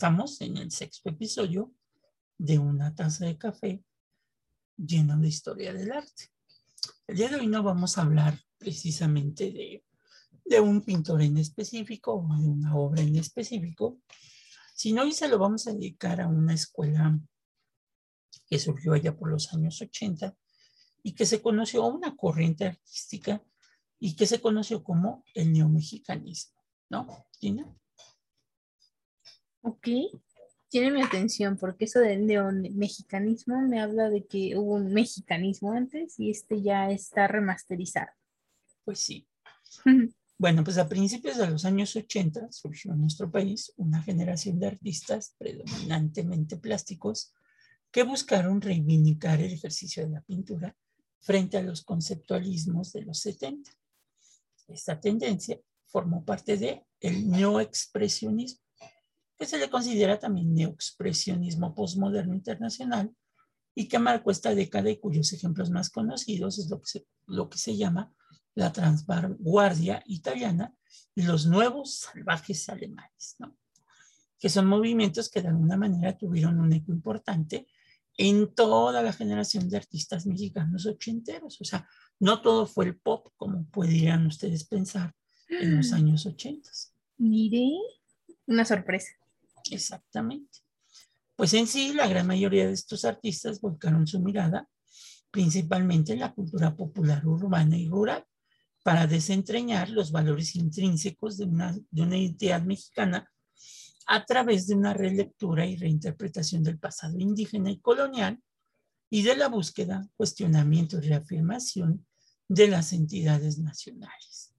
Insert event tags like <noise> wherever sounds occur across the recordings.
estamos en el sexto episodio de una taza de café lleno de historia del arte. El día de hoy no vamos a hablar precisamente de, un pintor en específico o de una obra en específico, sino hoy se lo vamos a dedicar a una escuela que surgió allá por los años 80 y que se conoció una corriente artística y que se conoció como el neomexicanismo, ¿no, Gina? Ok, tiene mi atención porque eso del neomexicanismo me habla de que hubo un mexicanismo antes y este ya está remasterizado. Pues sí. <laughs> bueno, pues a principios de los años 80 surgió en nuestro país una generación de artistas predominantemente plásticos que buscaron reivindicar el ejercicio de la pintura frente a los conceptualismos de los 70. Esta tendencia formó parte del el neoexpresionismo, que se le considera también neoexpresionismo postmoderno internacional y que marcó esta década y cuyos ejemplos más conocidos es lo que se, lo que se llama la transvanguardia italiana y los nuevos salvajes alemanes, ¿no? que son movimientos que de alguna manera tuvieron un eco importante en toda la generación de artistas mexicanos ochenteros. O sea, no todo fue el pop, como podrían ustedes pensar en los <gasps> años ochentas. Mire, una sorpresa. Exactamente. Pues en sí, la gran mayoría de estos artistas volcaron su mirada principalmente en la cultura popular urbana y rural para desentrañar los valores intrínsecos de una, de una identidad mexicana a través de una relectura y reinterpretación del pasado indígena y colonial y de la búsqueda, cuestionamiento y reafirmación de las entidades nacionales.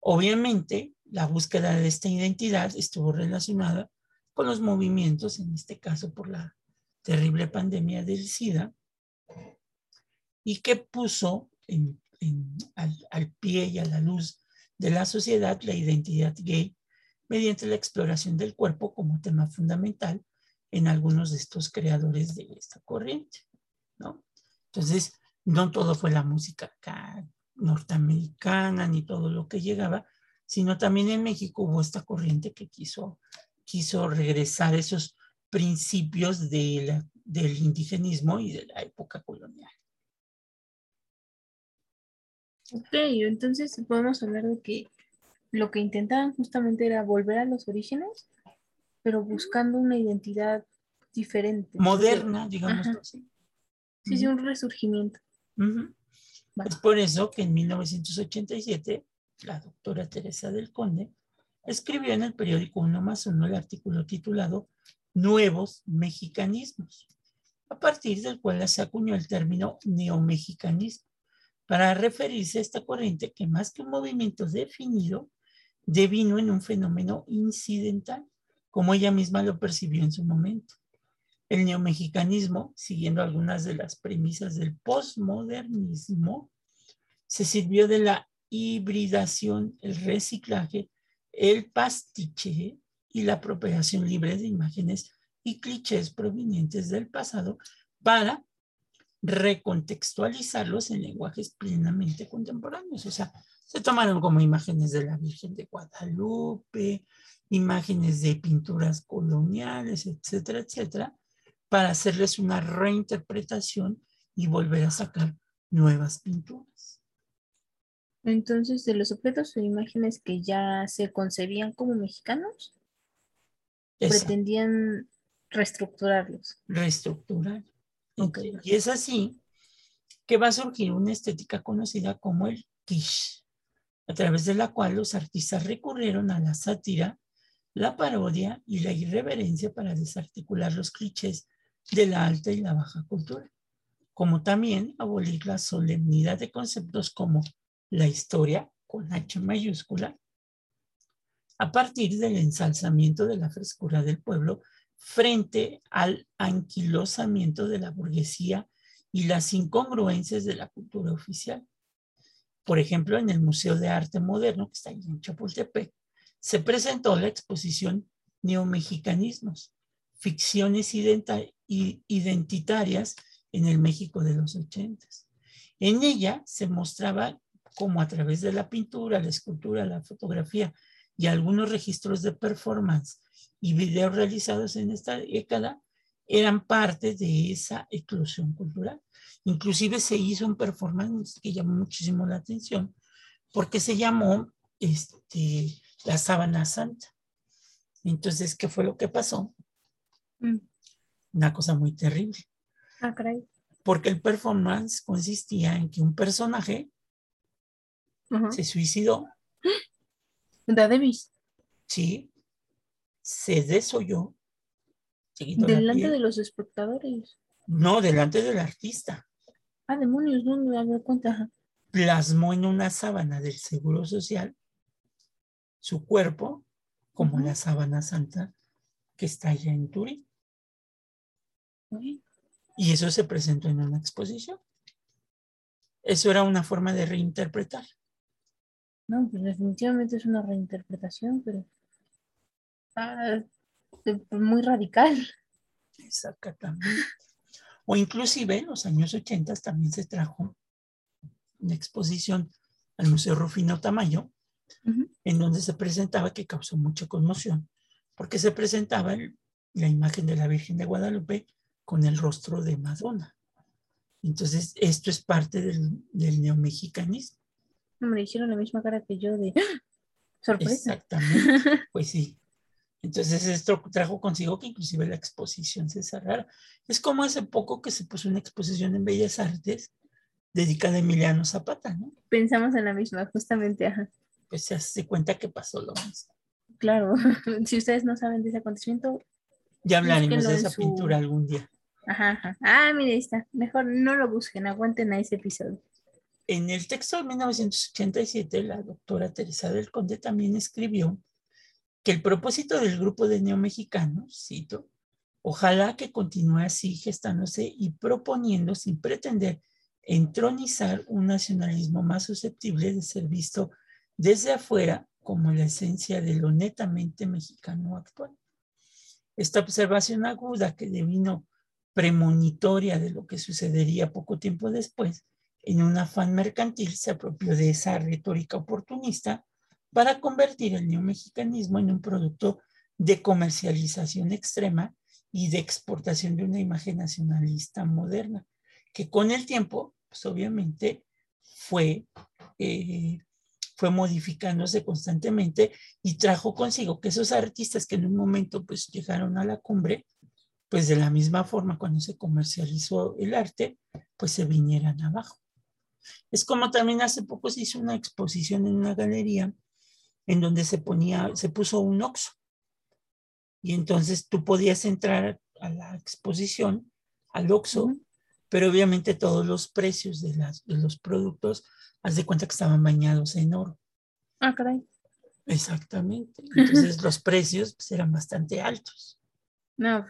Obviamente, la búsqueda de esta identidad estuvo relacionada con los movimientos, en este caso por la terrible pandemia del SIDA, y que puso al, pie y a la luz de la sociedad la identidad gay mediante la exploración del cuerpo como tema fundamental en algunos de estos creadores de esta corriente, ¿no? Entonces, no todo fue la música norteamericana ni todo lo que llegaba, sino también en México hubo esta corriente que quiso, quiso regresar esos principios de del indigenismo y de la época colonial. Ok, entonces podemos hablar de que lo que intentaban justamente era volver a los orígenes, pero buscando una identidad diferente. Moderna, digamos así. Sí, sí, un resurgimiento. Es por eso que en 1987 la doctora Teresa del Conde escribió en el periódico Uno más Uno el artículo titulado Nuevos Mexicanismos, a partir del cual se acuñó el término neomexicanismo para referirse a esta corriente que más que un movimiento definido, devino en un fenómeno incidental, como ella misma lo percibió en su momento. El neomexicanismo, siguiendo algunas de las premisas del postmodernismo, se sirvió de la hibridación, el reciclaje, el pastiche y la apropiación libre de imágenes y clichés provenientes del pasado para recontextualizarlos en lenguajes plenamente contemporáneos. O sea, se tomaron como imágenes de la Virgen de Guadalupe, imágenes de pinturas coloniales, etcétera, etcétera, para hacerles una reinterpretación y volver a sacar nuevas pinturas. Entonces, de los objetos o imágenes que ya se concebían como mexicanos, pretendían reestructurarlos. Reestructurar. Y es así que va a surgir una estética conocida como el quiche a través de la cual los artistas recurrieron a la sátira, la parodia y la irreverencia para desarticular los clichés de la alta y la baja cultura, como también abolir la solemnidad de conceptos como la historia con H mayúscula, a partir del ensalzamiento de la frescura del pueblo frente al anquilosamiento de la burguesía y las incongruencias de la cultura oficial. Por ejemplo, en el Museo de Arte Moderno, que está ahí en Chapultepec, se presentó la exposición Neomexicanismos, ficciones identitarias en el México de los ochentas. En ella se mostraba cómo a través de la pintura, la escultura, la fotografía y algunos registros de performance y videos realizados en esta década eran parte de esa eclosión cultural. Inclusive se hizo un performance que llamó muchísimo la atención porque se llamó este, la sábana santa. Entonces, ¿qué fue lo que pasó? Mm. Una cosa muy terrible. Ah. Porque el performance consistía en que un personaje se suicidó. ¿Da Davis? Sí. Se desoyó. Delante de los espectadores. No, delante del artista. Ah, demonios, no me dado cuenta. Plasmó en una sábana del Seguro Social su cuerpo como la sábana santa que está allá en Turín. Y eso se presentó en una exposición. Eso era una forma de reinterpretar. No, pues definitivamente es una reinterpretación, pero ah, muy radical. Exactamente. O inclusive en los años 80 también se trajo una exposición al Museo Rufino Tamayo, en donde se presentaba, que causó mucha conmoción, porque se presentaba la imagen de la Virgen de Guadalupe con el rostro de Madonna. Entonces, esto es parte del, del neomexicanismo. Me hicieron la misma cara que yo de ¡Ah! sorpresa. Exactamente, <laughs> pues sí. Entonces esto trajo consigo que inclusive la exposición se cerrara. Es como hace poco que se puso una exposición en Bellas Artes dedicada a Emiliano Zapata, ¿no? Pensamos en la misma, justamente, ajá. Pues se hace cuenta que pasó lo mismo. Claro, <laughs> si ustedes no saben de ese acontecimiento. Ya hablaremos de esa pintura algún día. Ajá, ajá. Ah, mire, ahí está. Mejor no lo busquen, aguanten a ese episodio. En el texto de 1987, la doctora Teresa del Conde también escribió que el propósito del grupo de neomexicanos, cito, ojalá que continúe así gestándose y proponiendo sin pretender entronizar un nacionalismo más susceptible de ser visto desde afuera como la esencia de lo netamente mexicano actual. Esta observación aguda que devino premonitoria de lo que sucedería poco tiempo después, en un afán mercantil se apropió de esa retórica oportunista para convertir el neomexicanismo en un producto de comercialización extrema y de exportación de una imagen nacionalista moderna, que con el tiempo, pues obviamente, fue, eh, fue modificándose constantemente y trajo consigo que esos artistas que en un momento pues llegaron a la cumbre, pues de la misma forma cuando se comercializó el arte, pues se vinieran abajo. Es como también hace poco se hizo una exposición en una galería en donde se ponía, se puso un oxo. Y entonces tú podías entrar a la exposición, al oxo, pero obviamente todos los precios de, las, de los productos, haz de cuenta que estaban bañados en oro. Ah, caray. Exactamente. Entonces <laughs> los precios pues, eran bastante altos. No,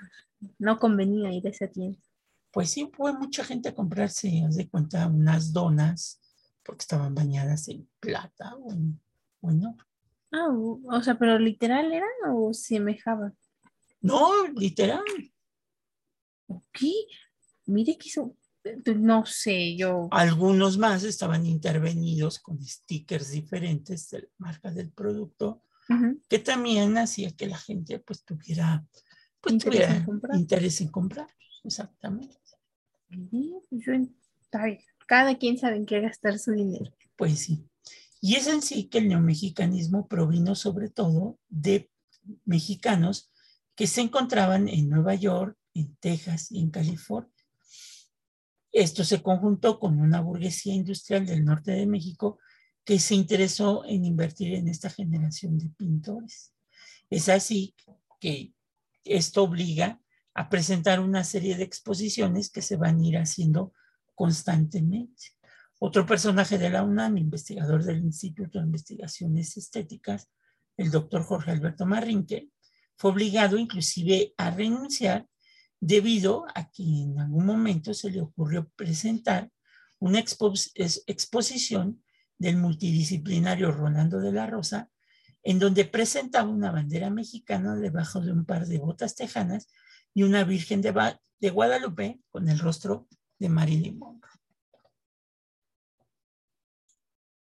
no convenía ir a esa tienda. Pues sí, fue mucha gente a comprarse, haz de cuenta, unas donas, porque estaban bañadas en plata o en, o en oro. Ah, o sea, pero literal era o semejaba. No, literal. Ok, mire que hizo, no sé, yo. Algunos más estaban intervenidos con stickers diferentes de la marca del producto, que también hacía que la gente pues tuviera, pues, interés, en comprar. interés en comprar. Exactamente. Pues, cada quien sabe en qué gastar su dinero. Pues sí. Y es en sí que el neomexicanismo provino sobre todo de mexicanos que se encontraban en Nueva York, en Texas y en California. Esto se conjuntó con una burguesía industrial del norte de México que se interesó en invertir en esta generación de pintores. Es así que esto obliga a presentar una serie de exposiciones que se van a ir haciendo constantemente. Otro personaje de la UNAM, investigador del Instituto de Investigaciones Estéticas, el doctor Jorge Alberto Marrinque, fue obligado inclusive a renunciar debido a que en algún momento se le ocurrió presentar una exposición del multidisciplinario Rolando de la Rosa, en donde presentaba una bandera mexicana debajo de un par de botas tejanas y una Virgen de, de Guadalupe con el rostro de Marilyn Monroe.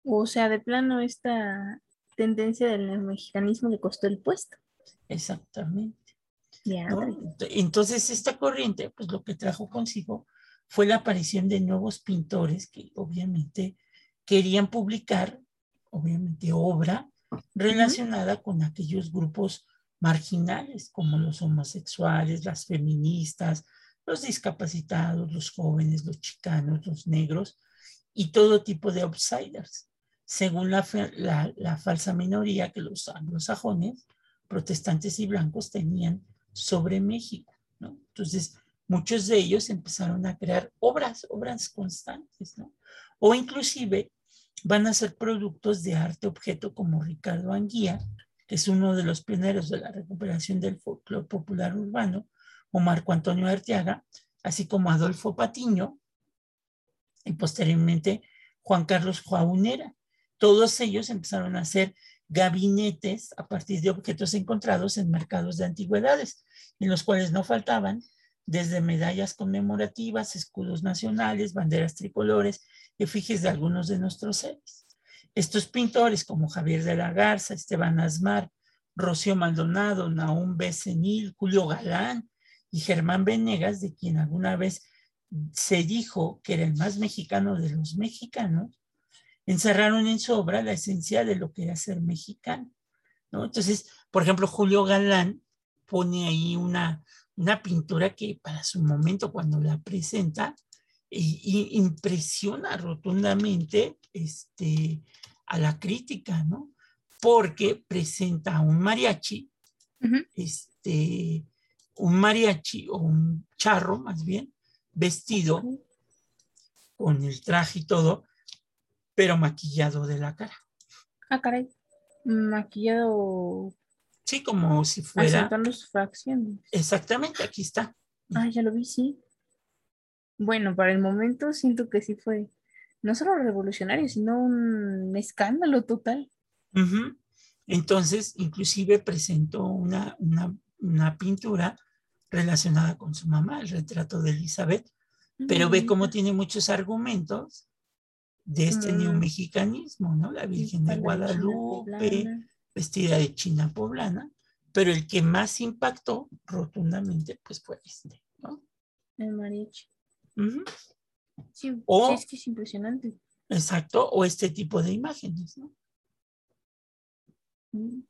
O sea, de plano esta tendencia del mexicanismo le costó el puesto. Exactamente. Entonces, esta corriente, pues lo que trajo consigo fue la aparición de nuevos pintores que obviamente querían publicar, obviamente, obra relacionada con aquellos grupos marginales, como los homosexuales, las feministas, los discapacitados, los jóvenes, los chicanos, los negros y todo tipo de outsiders, según la, falsa minoría que los anglosajones, protestantes y blancos tenían sobre México. Entonces, muchos de ellos empezaron a crear obras, obras constantes. O inclusive van a ser productos de arte objeto como Ricardo Anguía, que es uno de los pioneros de la recuperación del folclore popular urbano, o Marco Antonio Arteaga, así como Adolfo Patiño y posteriormente Juan Carlos Juaunera. Todos ellos empezaron a hacer gabinetes a partir de objetos encontrados en mercados de antigüedades, en los cuales no faltaban desde medallas conmemorativas, escudos nacionales, banderas tricolores, efigies de algunos de nuestros seres. Estos pintores como Javier de la Garza, Esteban Asmar, Rocío Maldonado, Naúm Becenil, Julio Galán y Germán Venegas, de quien alguna vez se dijo que era el más mexicano de los mexicanos, encerraron en su obra la esencia de lo que era ser mexicano. ¿no? Entonces, por ejemplo, Julio Galán pone ahí una, una pintura que para su momento cuando la presenta y, impresiona rotundamente este, a la crítica, ¿no? Porque presenta a un mariachi, este, un mariachi o un charro más bien, vestido con el traje y todo, pero maquillado de la cara. Ah, caray. Maquillado Sí, como si fuera. sus fracciones. Exactamente, aquí está. Ah, ya lo vi, sí. Bueno, para el momento siento que sí fue no solo revolucionario, sino un escándalo total. Entonces, inclusive presentó una, una, una pintura relacionada con su mamá, el retrato de Elizabeth, pero ve cómo tiene muchos argumentos de este Mm. neomexicanismo, ¿no? La Virgen de Guadalupe, vestida de china poblana, pero el que más impactó rotundamente, pues fue este, ¿no? El mariachi. Sí, O- sí, es que es impresionante. Exacto, o este tipo de imágenes, ¿no? Mm.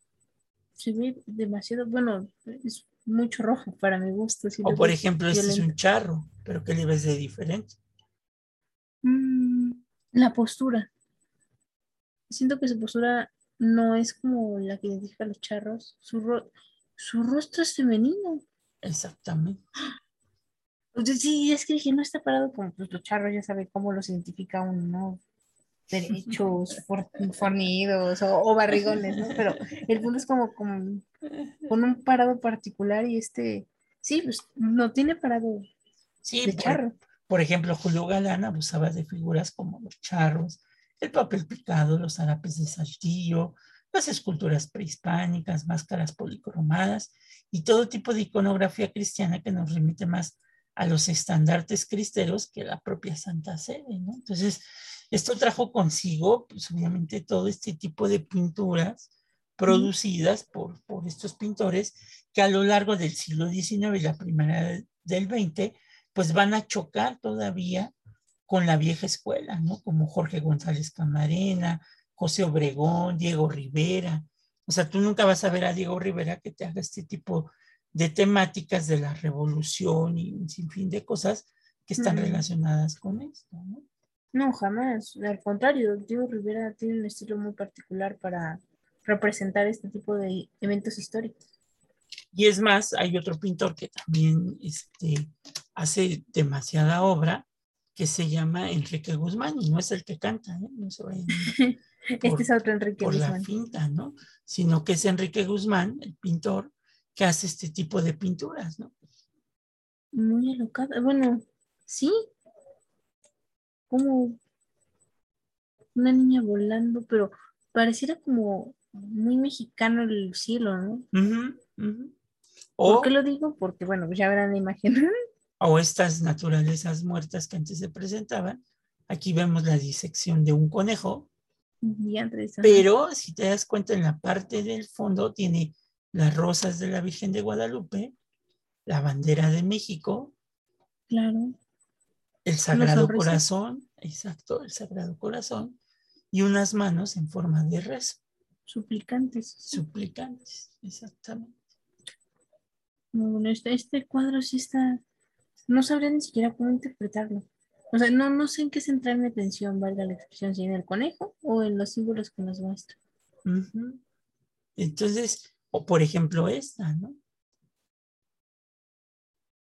Se ve demasiado, bueno, es mucho rojo para mi gusto. O por ejemplo, este es un charro, pero ¿qué le ves de diferente? Mm, la postura. Siento que su postura no es como la que identifica a los charros. Su, ro- su rostro es femenino. Exactamente. O sea, sí, es que dije, no está parado como pues, los charros, ya sabe cómo los identifica uno, ¿no? Derechos, <laughs> for- fornidos o, o barrigones, ¿no? Pero el punto es como, como con un parado particular y este, sí, pues no tiene parado Sí, de por, charro. por ejemplo, Julio Galán abusaba de figuras como los charros, el papel picado, los harapes de saltillo, las esculturas prehispánicas, máscaras policromadas y todo tipo de iconografía cristiana que nos remite más a los estandartes cristeros que la propia Santa Sede, ¿no? Entonces, esto trajo consigo, pues obviamente, todo este tipo de pinturas producidas por, por estos pintores que a lo largo del siglo XIX y la primera del XX, pues van a chocar todavía con la vieja escuela, ¿no? Como Jorge González Camarena, José Obregón, Diego Rivera. O sea, tú nunca vas a ver a Diego Rivera que te haga este tipo de temáticas de la revolución y un sinfín de cosas que están relacionadas con esto, ¿no? No, jamás. Al contrario, Diego Rivera tiene un estilo muy particular para representar este tipo de eventos históricos. Y es más, hay otro pintor que también este, hace demasiada obra que se llama Enrique Guzmán y no es el que canta, ¿eh? no se vayan <laughs> este Por- es otro Enrique por la Guzmán. finta, ¿no? Sino que es Enrique Guzmán, el pintor, que hace este tipo de pinturas, ¿no? Muy alocada. Bueno, sí. Como una niña volando, pero pareciera como muy mexicano el cielo, ¿no? Ujú, ujú. ¿Por O, qué lo digo? Porque, bueno, ya verán la imagen. <laughs> o estas naturalezas muertas que antes se presentaban. Aquí vemos la disección de un conejo, pero si te das cuenta en la parte del fondo tiene las rosas de la Virgen de Guadalupe, la bandera de México, Claro. el Sagrado. Corazón, exacto, el Sagrado Corazón, y unas manos en forma de rezo, Suplicantes. suplicantes, exactamente. Bueno, este, este cuadro sí está. No sabría ni siquiera cómo interpretarlo. O sea, no, no sé en qué centrar mi atención, valga la expresión, si en el conejo o en los símbolos que nos muestra. Entonces, o por ejemplo esta, ¿no?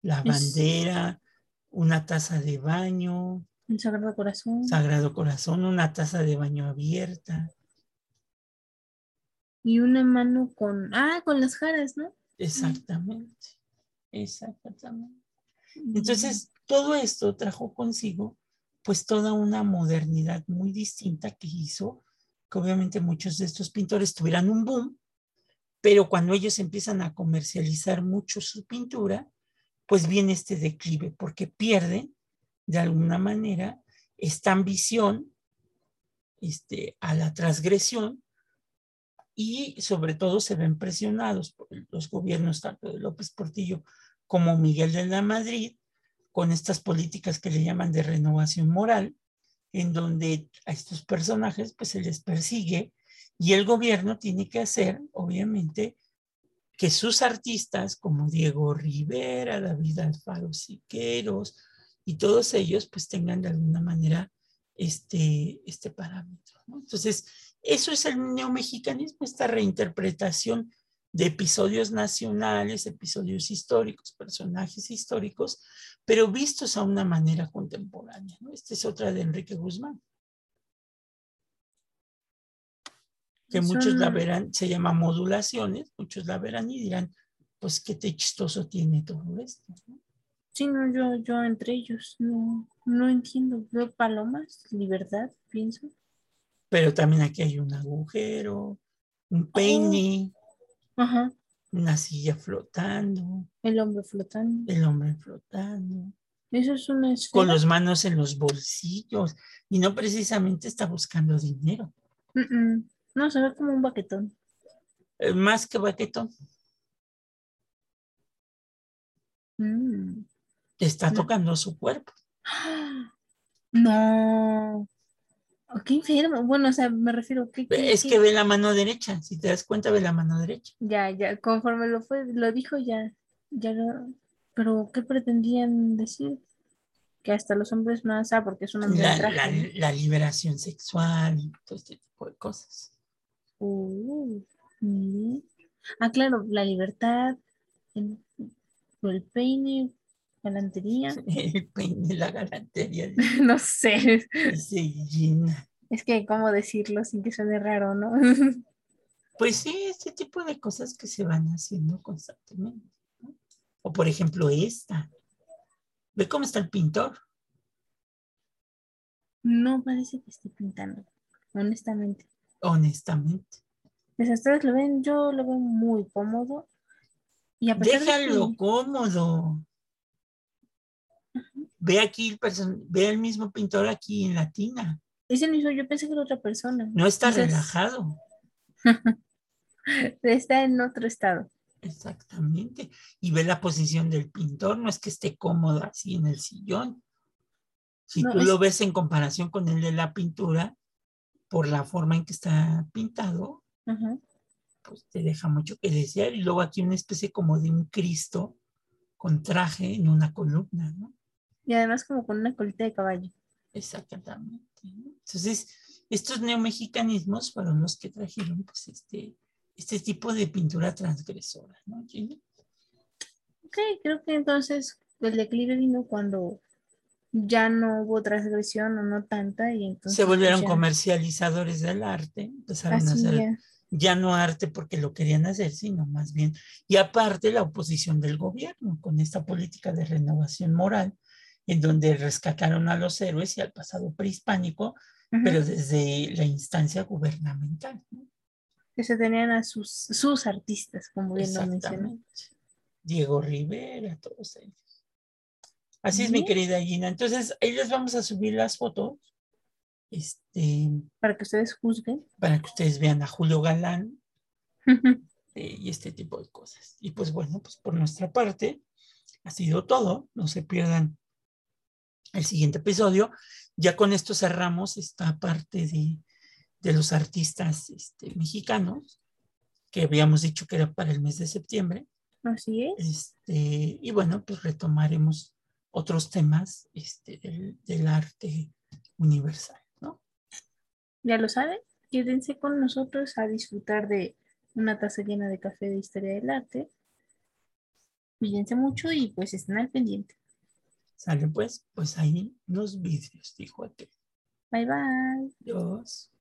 La bandera, una taza de baño, El Sagrado Corazón. Sagrado Corazón, una taza de baño abierta. y una mano con. Ah, con las jaras, ¿no? Exactamente, exactamente. Entonces, todo esto trajo consigo pues toda una modernidad muy distinta que hizo que obviamente muchos de estos pintores tuvieran un boom, pero cuando ellos empiezan a comercializar mucho su pintura, pues viene este declive porque pierden de alguna manera esta ambición este, a la transgresión y sobre todo se ven presionados por los gobiernos tanto de López Portillo como Miguel de la Madrid con estas políticas que le llaman de renovación moral, en donde a estos personajes pues se les persigue y el gobierno tiene que hacer, obviamente, que sus artistas como Diego Rivera, David Alfaro Siqueros y todos ellos pues tengan de alguna manera este, este parámetro. Entonces, eso es el neomexicanismo, esta reinterpretación de episodios nacionales, episodios históricos, personajes históricos, pero vistos a una manera contemporánea. ¿no? Esta es otra de Enrique Guzmán. Que muchos la verán, se llama modulaciones, muchos la verán y dirán, pues qué te chistoso tiene todo esto. ¿no? Sí, no, yo, yo entre ellos no, no entiendo. Veo palomas, libertad, pienso. Pero también aquí hay un agujero, un peine, Ajá, una silla flotando, el hombre flotando. el hombre flotando. Eso es una con las manos en los bolsillos y no precisamente está buscando dinero, Mm, mm. No, se ve como un baquetón. Eh, más que baquetón, Mm. está No. tocando su cuerpo. <gasps> No. Oh, qué enfermo. Bueno, o sea, me refiero que Es que ve la mano derecha, si te das cuenta, ve la mano derecha. ya, ya, conforme lo fue, lo dijo ya, ya lo, pero ¿qué pretendían decir? Que hasta los hombres más, ah, porque es un hombre La, la- la liberación sexual y todo este tipo de cosas. Uh. Ah, claro, la libertad, el, el peine, galantería, <laughs> El peine, la galantería, <laughs> no sé, dice Gina. es que cómo decirlo sin que suene raro, ¿no? <laughs> Pues sí, este tipo de cosas que se van haciendo constantemente. ¿no? O por ejemplo esta. Ve cómo está el pintor. No parece que esté pintando, honestamente. Honestamente. Pues ustedes lo ven, yo lo veo muy cómodo. Y a pesar de Déjalo que- cómodo. Ve aquí el person- ve el mismo pintor aquí en la tina. ese mismo, yo pensé que era otra persona. No está Entonces, relajado. <laughs> Está en otro estado. Exactamente. Y ve la posición del pintor. No es que esté cómodo así en el sillón. Si No, tú es- lo ves en comparación con el de la pintura, por la forma en que está pintado, pues te deja mucho que desear. Y luego aquí una especie como de un Cristo con traje en una columna, ¿no? Y además como con una colita de caballo. Exactamente. Entonces, estos neomexicanismos fueron los que trajeron pues, este, este tipo de pintura transgresora, ¿no? Gina? Ok, creo que entonces el declive vino cuando ya no hubo transgresión o no tanta y entonces Se volvieron pues, ya- comercializadores del arte, empezaron a hacer ya. ya no arte porque lo querían hacer, sino más bien, y aparte la oposición del gobierno con esta política de renovación moral, en donde rescataron a los héroes y al pasado prehispánico, pero desde la instancia gubernamental. ¿no? que se tenían a sus, sus artistas, como bien lo mencioné. Diego Rivera, todos ellos. Así es, mi querida Gina. Entonces, ahí les vamos a subir las fotos este, Para que ustedes juzguen. para que ustedes vean a Julio Galán eh, y este tipo de cosas. Y pues bueno, pues por nuestra parte ha sido todo. No se pierdan el siguiente episodio. Ya con esto cerramos esta parte de, de los artistas este, mexicanos que habíamos dicho que era para el mes de septiembre. Así es. Este, y bueno, pues retomaremos otros temas este, del, del arte universal, ¿no? Ya lo saben, quédense con nosotros a disfrutar de una taza llena de café de historia del arte. Cuídense mucho y pues estén al pendiente. Sale pues, pues ahí los vidrios, dijo aquel. Bye bye. Adiós.